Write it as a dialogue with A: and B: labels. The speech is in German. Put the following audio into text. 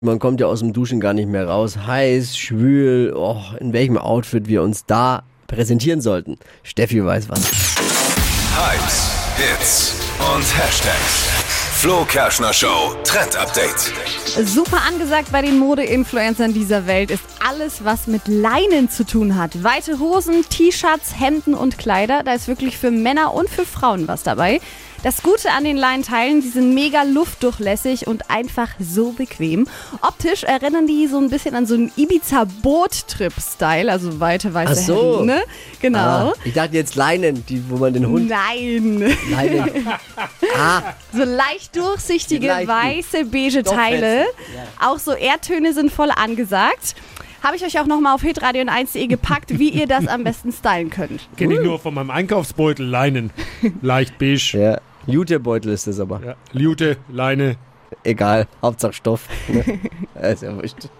A: Man kommt ja aus dem Duschen gar nicht mehr raus. Heiß, schwül, oh, in welchem Outfit wir uns da präsentieren sollten. Steffi weiß was.
B: Hypes, Hits und Hashtags. Flo Kerschner Show Trend Update.
C: Super angesagt bei den Mode-Influencern dieser Welt ist alles, was mit Leinen zu tun hat. Weite Hosen, T-Shirts, Hemden und Kleider. Da ist wirklich für Männer und für Frauen was dabei. Das Gute an den Leinenteilen, die sind mega luftdurchlässig und einfach so bequem. Optisch erinnern die so ein bisschen an so einen Ibiza-Boot-Trip-Style, also weite weiße
A: Ach so.
C: Hemden, ne? Genau.
A: Ah, ich dachte jetzt Leinen, die, wo man den Hund.
C: Nein.
A: Leinen. Ah,
C: So leicht durchsichtige, weiße, beige
A: Stoffwetzen,
C: Teile. Auch so Erdtöne sind voll angesagt. Habe ich euch auch nochmal auf hitradio 1.de gepackt, wie ihr das am besten stylen könnt.
D: Kenne ich nur von meinem Einkaufsbeutel, Leinen. Leicht beige.
A: ja. Jutebeutel ist das aber.
D: Ja. Liute, Leine.
A: Egal, Hauptsache Stoff. Ne? ist ja wurscht.